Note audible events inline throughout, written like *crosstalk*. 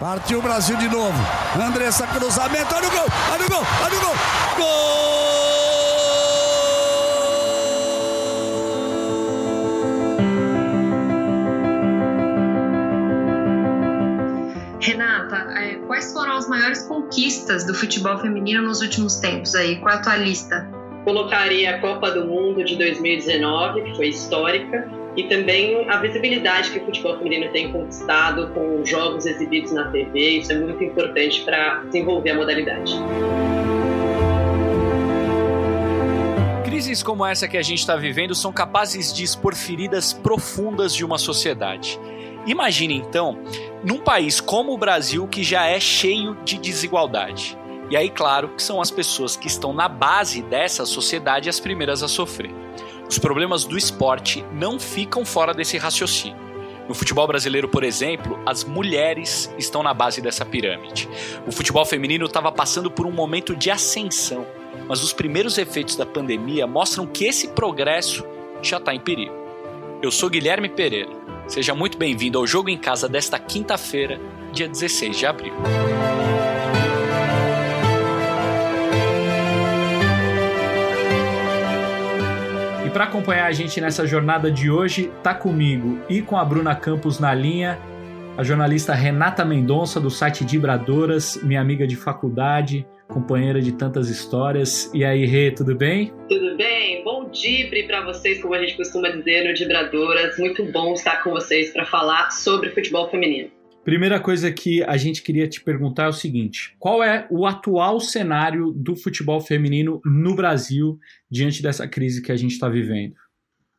Partiu o Brasil de novo. Andressa cruzamento. Olha o gol! Olha o gol! Olha o gol! Gol! Renata, é, quais foram as maiores conquistas do futebol feminino nos últimos tempos aí? Qual é a tua lista? Colocaria a Copa do Mundo de 2019, que foi histórica e também a visibilidade que o futebol feminino tem conquistado com jogos exibidos na TV. Isso é muito importante para desenvolver a modalidade. Crises como essa que a gente está vivendo são capazes de expor feridas profundas de uma sociedade. Imagine então, num país como o Brasil que já é cheio de desigualdade. E aí, claro, que são as pessoas que estão na base dessa sociedade as primeiras a sofrer. Os problemas do esporte não ficam fora desse raciocínio. No futebol brasileiro, por exemplo, as mulheres estão na base dessa pirâmide. O futebol feminino estava passando por um momento de ascensão, mas os primeiros efeitos da pandemia mostram que esse progresso já está em perigo. Eu sou Guilherme Pereira. Seja muito bem-vindo ao Jogo em Casa desta quinta-feira, dia 16 de abril. Para acompanhar a gente nessa jornada de hoje, tá comigo e com a Bruna Campos na linha, a jornalista Renata Mendonça do site Dibradoras, minha amiga de faculdade, companheira de tantas histórias. E aí, Rê, tudo bem? Tudo bem. Bom dia para vocês, como a gente costuma dizer no Dibradoras. Muito bom estar com vocês para falar sobre futebol feminino. Primeira coisa que a gente queria te perguntar é o seguinte: qual é o atual cenário do futebol feminino no Brasil diante dessa crise que a gente está vivendo?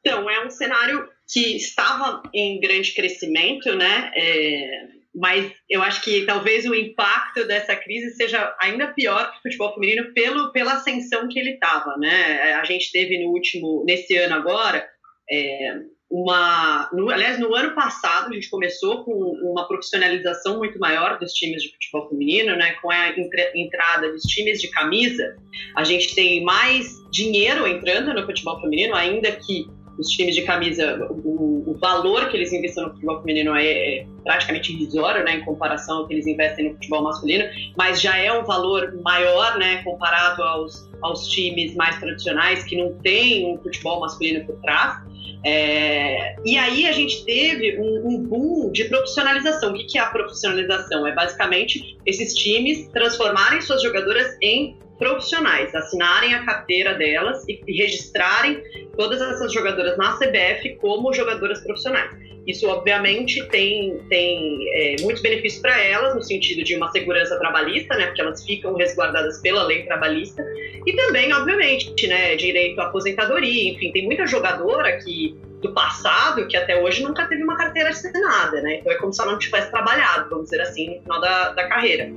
Então, é um cenário que estava em grande crescimento, né? É, mas eu acho que talvez o impacto dessa crise seja ainda pior para o futebol feminino pelo, pela ascensão que ele estava, né? A gente teve no último, nesse ano agora, é, uma. No, aliás, no ano passado a gente começou com uma profissionalização muito maior dos times de futebol feminino, né? Com a entrada dos times de camisa, a gente tem mais dinheiro entrando no futebol feminino, ainda que os times de camisa, o, o valor que eles investem no futebol feminino é, é, praticamente irrisório, né, em comparação ao que eles investem no futebol masculino, mas já é um valor maior, né, comparado aos, aos times mais tradicionais que não têm um futebol masculino por trás. É, e aí a gente teve um, um, boom de profissionalização. O que é a profissionalização? É basicamente esses times transformarem suas jogadoras em profissionais, assinarem a carteira delas e, e registrarem todas essas jogadoras na CBF como jogadoras profissionais. Isso, obviamente, tem, tem é, muitos benefícios para elas, no sentido de uma segurança trabalhista, né, porque elas ficam resguardadas pela lei trabalhista, e também, obviamente, né, direito à aposentadoria, enfim, tem muita jogadora que do passado que até hoje nunca teve uma carteira assinada, né? Então é como se ela não tivesse trabalhado, vamos dizer assim, no final da, da carreira.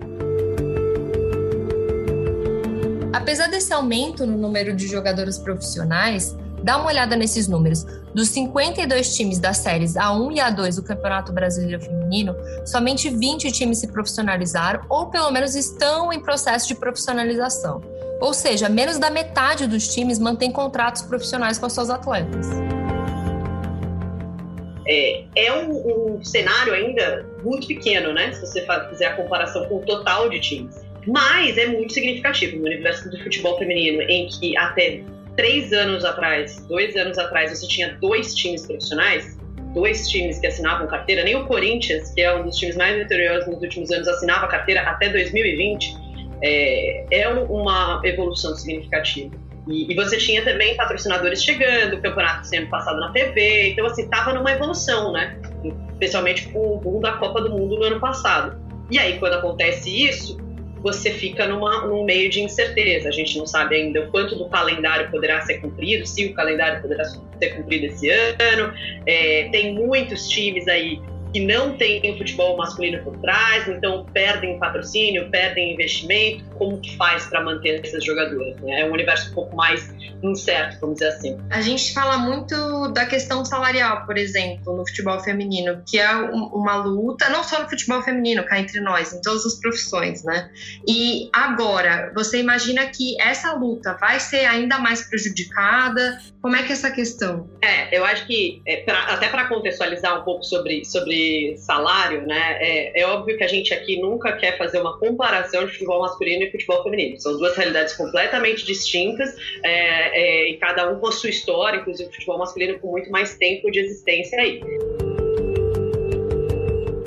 Apesar desse aumento no número de jogadoras profissionais, dá uma olhada nesses números. Dos 52 times das séries A1 e A2 do Campeonato Brasileiro Feminino, somente 20 times se profissionalizaram ou pelo menos estão em processo de profissionalização. Ou seja, menos da metade dos times mantém contratos profissionais com as suas atletas. É, é um, um, cenário ainda muito pequeno, né? Se você fizer a comparação com o total de times. Mas é muito significativo no universo do futebol feminino, em que até três anos atrás, dois anos atrás, você tinha dois times profissionais, dois times que assinavam carteira, nem o Corinthians, que é um dos times mais vitoriosos nos últimos anos, assinava carteira até 2020, é, é uma evolução significativa. E, e, você tinha também patrocinadores chegando, o campeonato sendo passado na TV, então assim, estava numa evolução, né? Especialmente com o boom da Copa do Mundo no ano passado. E aí, quando acontece isso, você fica numa, num meio de incerteza. A gente não sabe ainda o quanto do calendário poderá ser cumprido, se o calendário poderá ser cumprido esse ano. É, tem muitos times aí que não tem o futebol masculino por trás, então perdem patrocínio, perdem investimento. Como que faz para manter essas jogadoras? Né? É um universo um pouco mais incerto, vamos dizer assim. A gente fala muito da questão salarial, por exemplo, no futebol feminino, que é uma luta, não só no futebol feminino, cá entre nós, em todas as profissões, né? E agora, você imagina que essa luta vai ser ainda mais prejudicada? Como é que é essa questão? É, eu acho que, é, pra, até para contextualizar um pouco sobre, sobre de salário, né? É, é, óbvio que a gente aqui nunca quer fazer uma comparação de futebol masculino e futebol feminino. São duas realidades completamente distintas é, é, e cada um sua história, inclusive o futebol masculino com muito mais tempo de existência aí.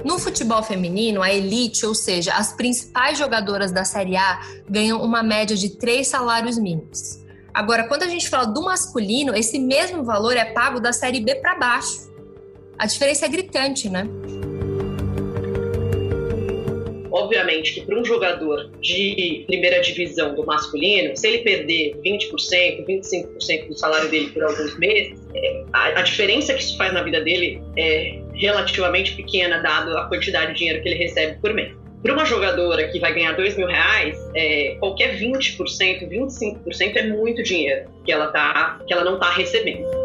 No futebol feminino, a elite, ou seja, as principais jogadoras da Série A, ganham uma média de três salários mínimos. Agora, quando a gente fala do masculino, esse mesmo valor é pago da Série B para baixo. A diferença é gritante, né? Obviamente que para um jogador de primeira divisão do masculino, se ele perder 20%, 25% do salário dele por alguns meses, é, a, diferença que isso faz na vida dele é relativamente pequena, dado a quantidade de dinheiro que ele recebe por mês. Para uma jogadora que vai ganhar dois mil reais, é, qualquer 20%, 25% é muito dinheiro que ela, tá, que ela não está recebendo.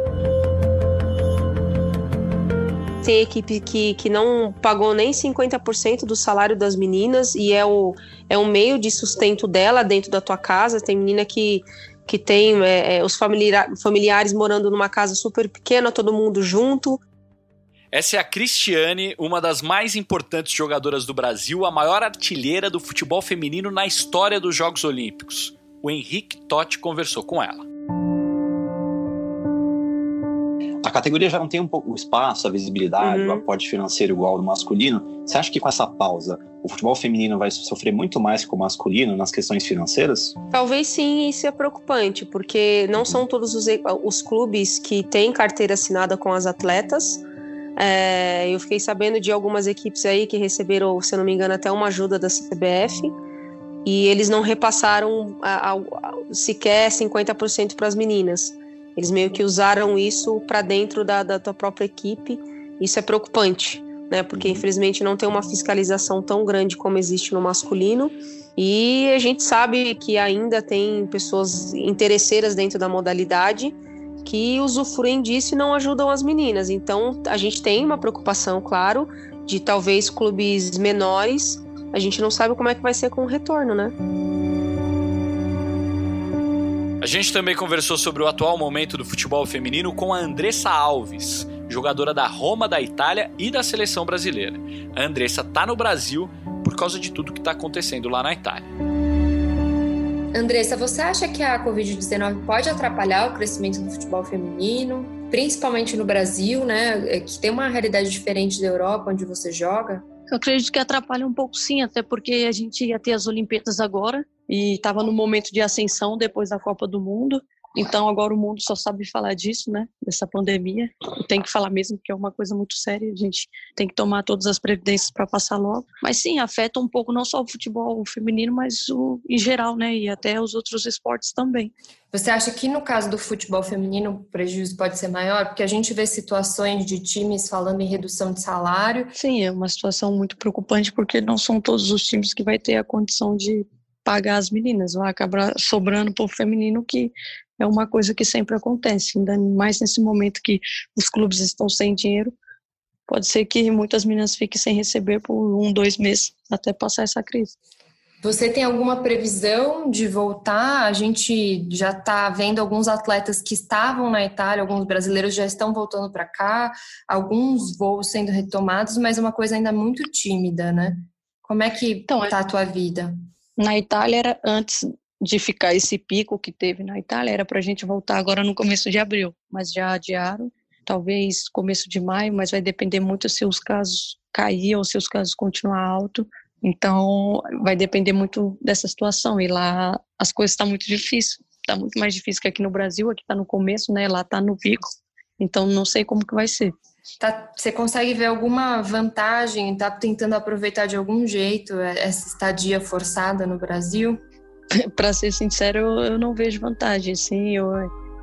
Tem equipe que, que não pagou nem 50% do salário das meninas e é o, é um meio de sustento dela dentro da tua casa. Tem menina que, que tem é, é, os familiares morando numa casa super pequena, todo mundo junto. Essa é a Cristiane, uma das mais importantes jogadoras do Brasil, a maior artilheira do futebol feminino na história dos Jogos Olímpicos. O Henrique Totti conversou com ela. A categoria já não tem um pouco o espaço, a visibilidade, uhum. o aporte financeiro igual ao do masculino. Você acha que com essa pausa o futebol feminino vai sofrer muito mais que o masculino nas questões financeiras? Talvez sim, isso é preocupante, porque não são todos os, os clubes que têm carteira assinada com as atletas. É, eu fiquei sabendo de algumas equipes aí que receberam, se não me engano, até uma ajuda da CBF e eles não repassaram a, a, a, sequer 50% para as meninas. Eles meio que usaram isso para dentro da, da tua própria equipe. Isso é preocupante, né? Porque uhum. infelizmente não tem uma fiscalização tão grande como existe no masculino. E a gente sabe que ainda tem pessoas interesseiras dentro da modalidade que usufruem disso e não ajudam as meninas. Então, a gente tem uma preocupação, claro, de talvez clubes menores. A gente não sabe como é que vai ser com o retorno, né? A gente também conversou sobre o atual momento do futebol feminino com a Andressa Alves, jogadora da Roma da Itália e da seleção brasileira. A Andressa está no Brasil por causa de tudo que está acontecendo lá na Itália. Andressa, você acha que a Covid-19 pode atrapalhar o crescimento do futebol feminino, principalmente no Brasil, né, é, que tem uma realidade diferente da Europa, onde você joga? Eu acredito que atrapalha um pouco sim, até porque a gente ia ter as Olimpíadas agora e estava no momento de ascensão depois da Copa do Mundo. Então agora o mundo só sabe falar disso, né? Dessa pandemia. Tem que falar mesmo que é uma coisa muito séria. A gente tem que tomar todas as previdências para passar logo. Mas sim, afeta um pouco não só o futebol feminino, mas o em geral, né? E até os outros esportes também. Você acha que no caso do futebol feminino o prejuízo pode ser maior? Porque a gente vê situações de times falando em redução de salário. Sim, é uma situação muito preocupante porque não são todos os times que vai ter a condição de pagar as meninas, vai acabar sobrando para o feminino que é uma coisa que sempre acontece, ainda mais nesse momento que os clubes estão sem dinheiro. Pode ser que muitas meninas fiquem sem receber por um, dois meses até passar essa crise. Você tem alguma previsão de voltar? A gente já está vendo alguns atletas que estavam na Itália, alguns brasileiros já estão voltando para cá, alguns voos sendo retomados, mas é uma coisa ainda muito tímida, né? Como é que então, está a tua vida? Na Itália era antes de ficar esse pico que teve na Itália, era para a gente voltar agora no começo de abril, mas já adiaram, talvez começo de maio, mas vai depender muito se os casos cair ou se os casos continuar alto. Então, vai depender muito dessa situação. E lá as coisas estão tá muito difíceis. Está muito mais difícil que aqui no Brasil. Aqui está no começo, né? Lá está no pico. Então, não sei como que vai ser. Tá, você consegue ver alguma vantagem? Está tentando aproveitar de algum jeito essa estadia forçada no Brasil? *laughs* para ser sincero, eu não vejo vantagem. Sim, eu,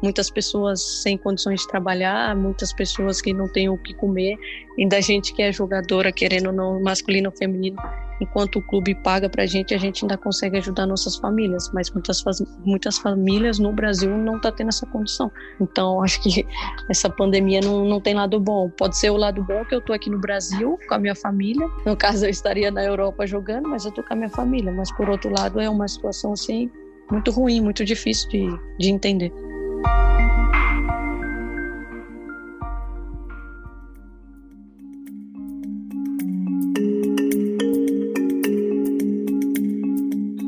muitas pessoas sem condições de trabalhar, muitas pessoas que não têm o que comer, ainda gente que é jogadora querendo no masculino ou feminino, enquanto o clube paga para a gente, a gente ainda consegue ajudar nossas famílias, mas muitas, muitas famílias no Brasil não está tendo essa condição. Então, *laughs* acho que essa pandemia não, não tem lado bom. Pode ser o lado bom que eu estou aqui no Brasil com a minha família, no caso eu estaria na Europa jogando, mas eu estou com a minha família, mas por outro lado é uma situação assim muito ruim, muito difícil de, de entender.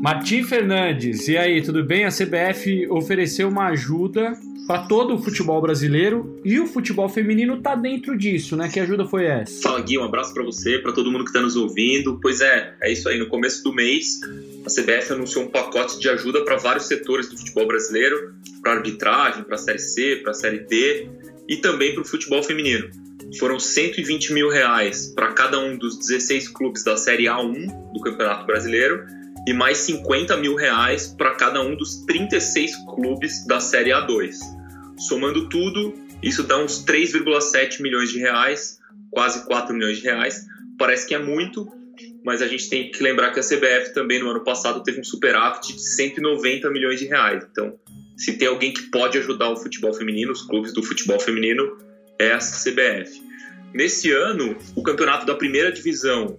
Martim Fernandes, e aí, tudo bem? A CBF ofereceu uma ajuda para todo o futebol brasileiro e o futebol feminino tá dentro disso, né? Que ajuda foi essa? Fala Gui, um abraço para você, para todo mundo que está nos ouvindo. Pois é, é isso aí. No começo do mês, a CBF anunciou um pacote de ajuda para vários setores do futebol brasileiro, para arbitragem, para a Série C, para a Série D e também para o futebol feminino. Foram 120 mil reais para cada um dos 16 clubes da Série A1 do Campeonato Brasileiro e mais 50 mil reais para cada um dos 36 clubes da Série A2. Somando tudo, isso dá uns 3,7 milhões de reais, quase 4 milhões de reais. Parece que é muito, mas a gente tem que lembrar que a CBF também no ano passado teve um superávit de 190 milhões de reais. Então, se tem alguém que pode ajudar o futebol feminino, os clubes do futebol feminino, é a CBF. Nesse ano, o campeonato da primeira divisão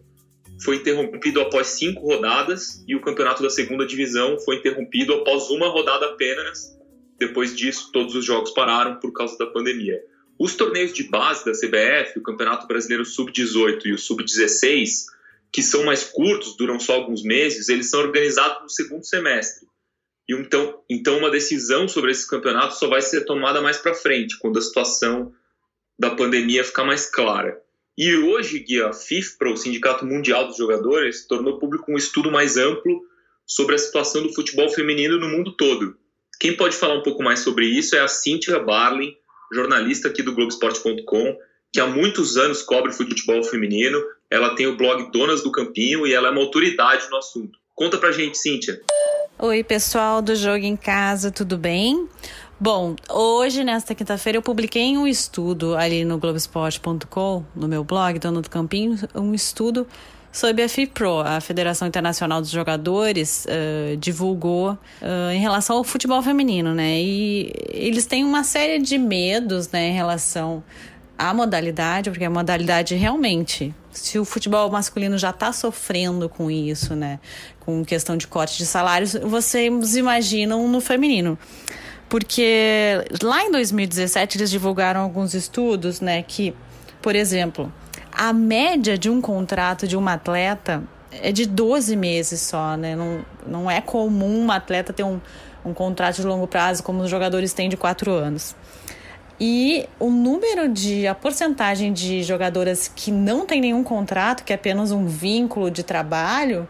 foi interrompido após cinco rodadas e o campeonato da segunda divisão foi interrompido após uma rodada apenas. Depois disso, todos os jogos pararam por causa da pandemia. Os torneios de base da CBF, o Campeonato Brasileiro Sub-18 e o Sub-16, que são mais curtos, duram só alguns meses, eles são organizados no segundo semestre. E então, então uma decisão sobre esses campeonatos só vai ser tomada mais para frente, quando a situação da pandemia ficar mais clara. E hoje, a FIFPRO, o Sindicato Mundial dos Jogadores, tornou público um estudo mais amplo sobre a situação do futebol feminino no mundo todo. Quem pode falar um pouco mais sobre isso é a Cynthia Barlin, jornalista aqui do Globoesporte.com, que há muitos anos cobre futebol feminino. Ela tem o blog Donas do Campinho e ela é uma autoridade no assunto. Conta pra gente, Cíntia. Oi, pessoal do Jogo em Casa, tudo bem? Bom, hoje, nesta quinta-feira, eu publiquei um estudo ali no Globoesporte.com, no meu blog, Dono do Campinho, um estudo sobre a FIPRO, a Federação Internacional dos Jogadores, uh, divulgou uh, em relação ao futebol feminino, né? E eles têm uma série de medos, né, em relação à modalidade, porque a modalidade realmente, se o futebol masculino já está sofrendo com isso, né, com questão de corte de salários, vocês imaginam no feminino porque lá em 2017 eles divulgaram alguns estudos, né, que, por exemplo, a média de um contrato de uma atleta é de 12 meses só, né? Não, não é comum uma atleta ter um, um contrato de longo prazo como os jogadores têm de 4 anos. E o número de, a porcentagem de jogadoras que não tem nenhum contrato, que é apenas um vínculo de trabalho,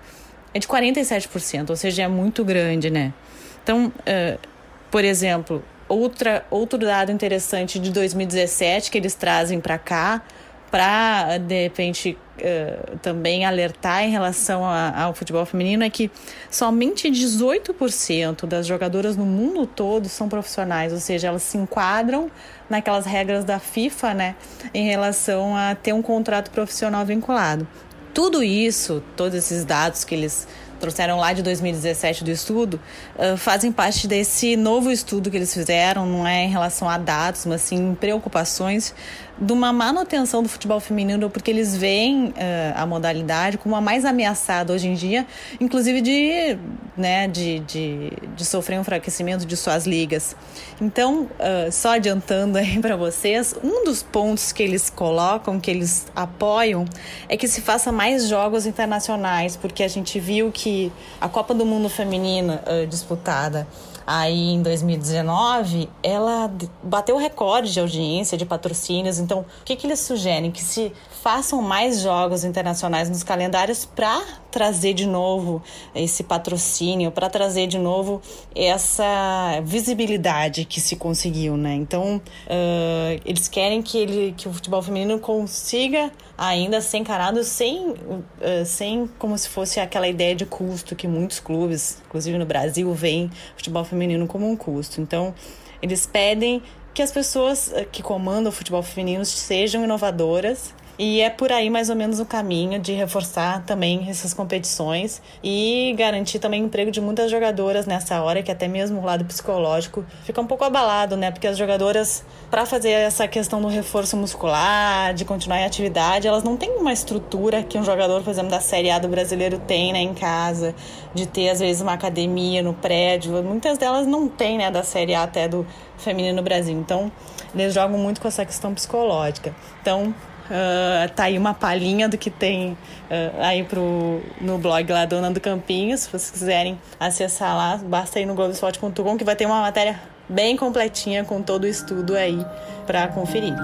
é de 47%, ou seja, é muito grande, né? Então, uh, por exemplo, outra, outro dado interessante de 2017 que eles trazem para cá, para de repente uh, também alertar em relação a, ao futebol feminino, é que somente 18% das jogadoras no mundo todo são profissionais, ou seja, elas se enquadram naquelas regras da FIFA, né, em relação a ter um contrato profissional vinculado. Tudo isso, todos esses dados que eles trouxeram lá de 2017 do estudo, uh, fazem parte desse novo estudo que eles fizeram, não é em relação a dados, mas sim preocupações de uma manutenção do futebol feminino, porque eles veem uh, a modalidade como a mais ameaçada hoje em dia, inclusive de, né, de, de, de sofrer um enfraquecimento de suas ligas. Então, uh, só adiantando aí *laughs* para vocês, um dos pontos que eles colocam, que eles apoiam, é que se faça mais jogos internacionais, porque a gente viu que a Copa do Mundo Feminina uh, disputada aí em 2019, ela bateu o recorde de audiência, de patrocínios. Então, o que, que eles sugerem? Que se façam mais jogos internacionais nos calendários para trazer de novo esse patrocínio, para trazer de novo essa visibilidade que se conseguiu, né? Então, uh, eles querem que, ele, que o futebol feminino consiga ainda ser encarado sem, uh, sem como se fosse aquela ideia de custo que muitos clubes, inclusive no Brasil, veem futebol feminino como um custo. Então, eles pedem que as pessoas que comandam o futebol feminino sejam inovadoras e é por aí mais ou menos o caminho de reforçar também essas competições e garantir também o emprego de muitas jogadoras nessa hora, que até mesmo o lado psicológico fica um pouco abalado, né? Porque as jogadoras, para fazer essa questão do reforço muscular, de continuar em atividade, elas não têm uma estrutura que um jogador, por exemplo, da Série A do brasileiro tem, né, em casa, de ter às vezes uma academia no prédio. Muitas delas não têm, né, da Série A até do feminino no Brasil. Então, eles jogam muito com essa questão psicológica. Então, Uh, tá aí uma palhinha do que tem uh, aí pro, no blog lá Dona do Campinho. Se vocês quiserem acessar lá, basta ir no Globoesporte.com que vai ter uma matéria bem completinha com todo o estudo aí para conferir.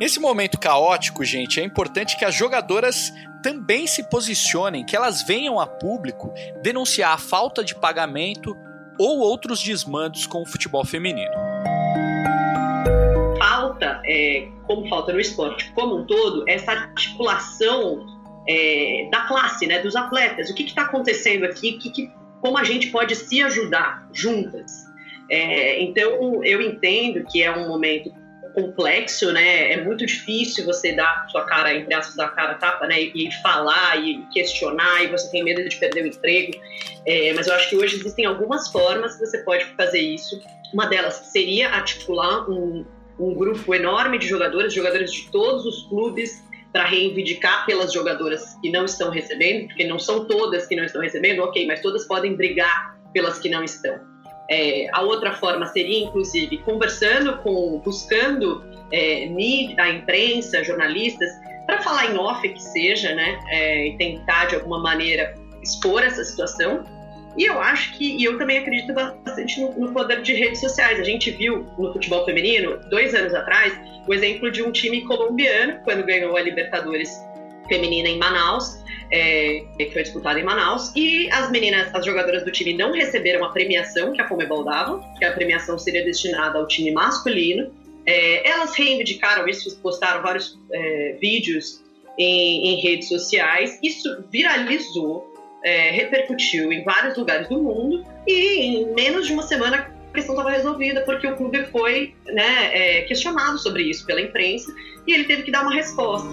Nesse momento caótico, gente, é importante que as jogadoras também se posicionem, que elas venham a público denunciar a falta de pagamento ou outros desmandos com o futebol feminino. É, como falta no esporte como um todo, essa articulação é, da classe, né, dos atletas. O que está acontecendo aqui? Que, que, como a gente pode se ajudar juntas? É, então, eu entendo que é um momento complexo, né? É muito difícil você dar sua cara, entre aspas, da cara tapa, né? E, e, falar e questionar, e você tem medo de perder o emprego. É, mas eu acho que hoje existem algumas formas que você pode fazer isso. Uma delas seria articular um, um grupo enorme de jogadores, jogadores de todos os clubes, para reivindicar pelas jogadoras que não estão recebendo, porque não são todas que não estão recebendo, ok, mas todas podem brigar pelas que não estão. É, a outra forma seria, inclusive, conversando com, buscando é, mídia, a imprensa, jornalistas, para falar em off que seja, né, é, e tentar de alguma maneira expor essa situação. E eu acho que, e eu também acredito bastante no, no, poder de redes sociais. A gente viu no futebol feminino, dois anos atrás, o exemplo de um time colombiano, quando ganhou a Libertadores feminina em Manaus, é, que foi disputada em Manaus, e as meninas, as jogadoras do time não receberam a premiação que a Comebol dava, que a premiação seria destinada ao time masculino. É, elas reivindicaram isso, postaram vários é, vídeos em, em, redes sociais, isso viralizou, é, repercutiu em vários lugares do mundo, e em menos de uma semana a questão estava resolvida, porque o clube foi né, é, questionado sobre isso pela imprensa, e ele teve que dar uma resposta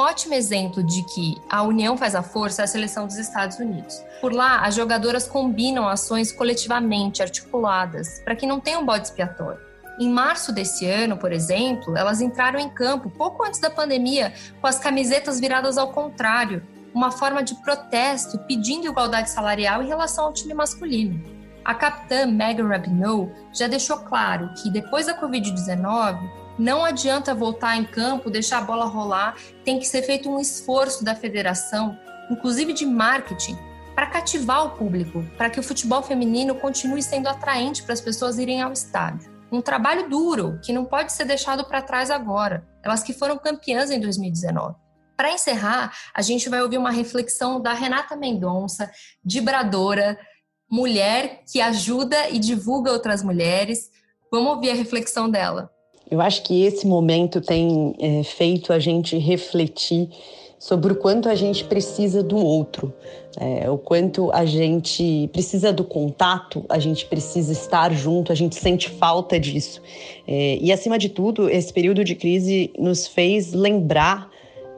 ótimo exemplo de que a união faz a força é a seleção dos Estados Unidos. Por lá, as jogadoras combinam ações coletivamente articuladas para que não tenha um bode expiatório. Em março desse ano, por exemplo, elas entraram em campo pouco antes da pandemia com as camisetas viradas ao contrário, uma forma de protesto pedindo igualdade salarial em relação ao time masculino. A capitã Megan Rapinoe já deixou claro que depois da Covid-19, não adianta voltar em campo, deixar a bola rolar, tem que ser feito um esforço da federação, inclusive de marketing, para cativar o público, para que o futebol feminino continue sendo atraente para as pessoas irem ao estádio. Um trabalho duro que não pode ser deixado para trás agora, elas que foram campeãs em 2019. Para encerrar, a gente vai ouvir uma reflexão da Renata Mendonça, vibradora, mulher que ajuda e divulga outras mulheres. Vamos ouvir a reflexão dela. Eu acho que esse momento tem é, feito a gente refletir sobre o quanto a gente precisa do outro, é, o quanto a gente precisa do contato, a gente precisa estar junto, a gente sente falta disso. É, e acima de tudo, esse período de crise nos fez lembrar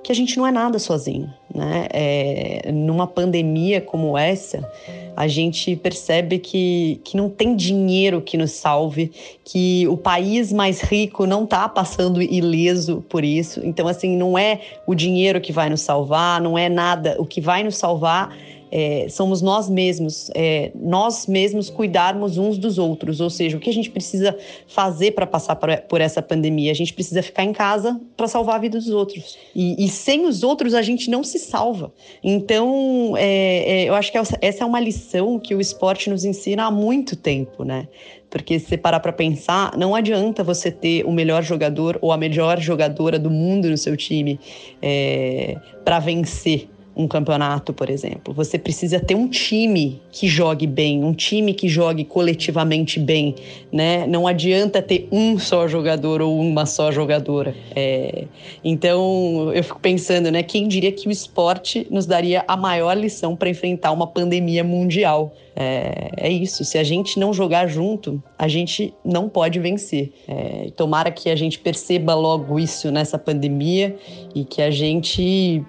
que a gente não é nada sozinho, né? É, numa pandemia como essa a gente percebe que, que não tem dinheiro que nos salve, que o país mais rico não está passando ileso por isso. Então, assim, não é o dinheiro que vai nos salvar, não é nada. O que vai nos salvar é, somos nós mesmos, é, nós mesmos cuidarmos uns dos outros. Ou seja, o que a gente precisa fazer para passar por essa pandemia? A gente precisa ficar em casa para salvar a vida dos outros. E, e, sem os outros a gente não se salva. Então, é, é eu acho que essa é uma lição que o esporte nos ensina há muito tempo, né? Porque se você parar para pensar, não adianta você ter o melhor jogador ou a melhor jogadora do mundo no seu time é, para vencer um campeonato, por exemplo. Você precisa ter um time que jogue bem, um time que jogue coletivamente bem, né? Não adianta ter um só jogador ou uma só jogadora. É... Então, eu fico pensando, né? Quem diria que o esporte nos daria a maior lição para enfrentar uma pandemia mundial? É, é, isso. Se a gente não jogar junto, a gente não pode vencer. É, tomara que a gente perceba logo isso nessa pandemia e que a gente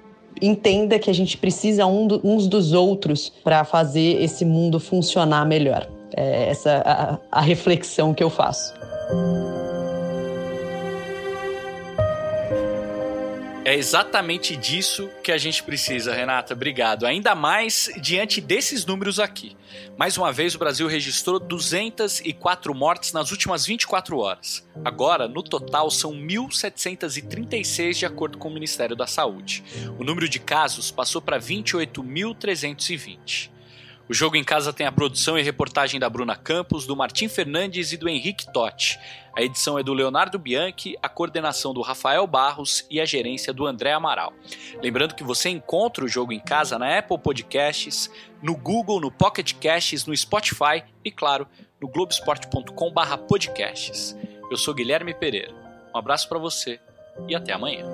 entenda que a gente precisa um do, uns dos outros para fazer esse mundo funcionar melhor. É essa a, a reflexão que eu faço. É exatamente disso que a gente precisa, Renata. Obrigado. Ainda mais diante desses números aqui. Mais uma vez, o Brasil registrou 204 mortes nas últimas 24 horas. Agora, no total, são 1.736, de acordo com o Ministério da Saúde. O número de casos passou para 28.320. O jogo em casa tem a produção e reportagem da Bruna Campos, do Martim Fernandes e do Henrique Totti. A edição é do Leonardo Bianchi, a coordenação do Rafael Barros e a gerência do André Amaral. Lembrando que você encontra o jogo em casa na Apple Podcasts, no Google, no Pocket Casts, no Spotify e, claro, no globesport.com/podcasts. Eu sou Guilherme Pereira. Um abraço para você e até amanhã.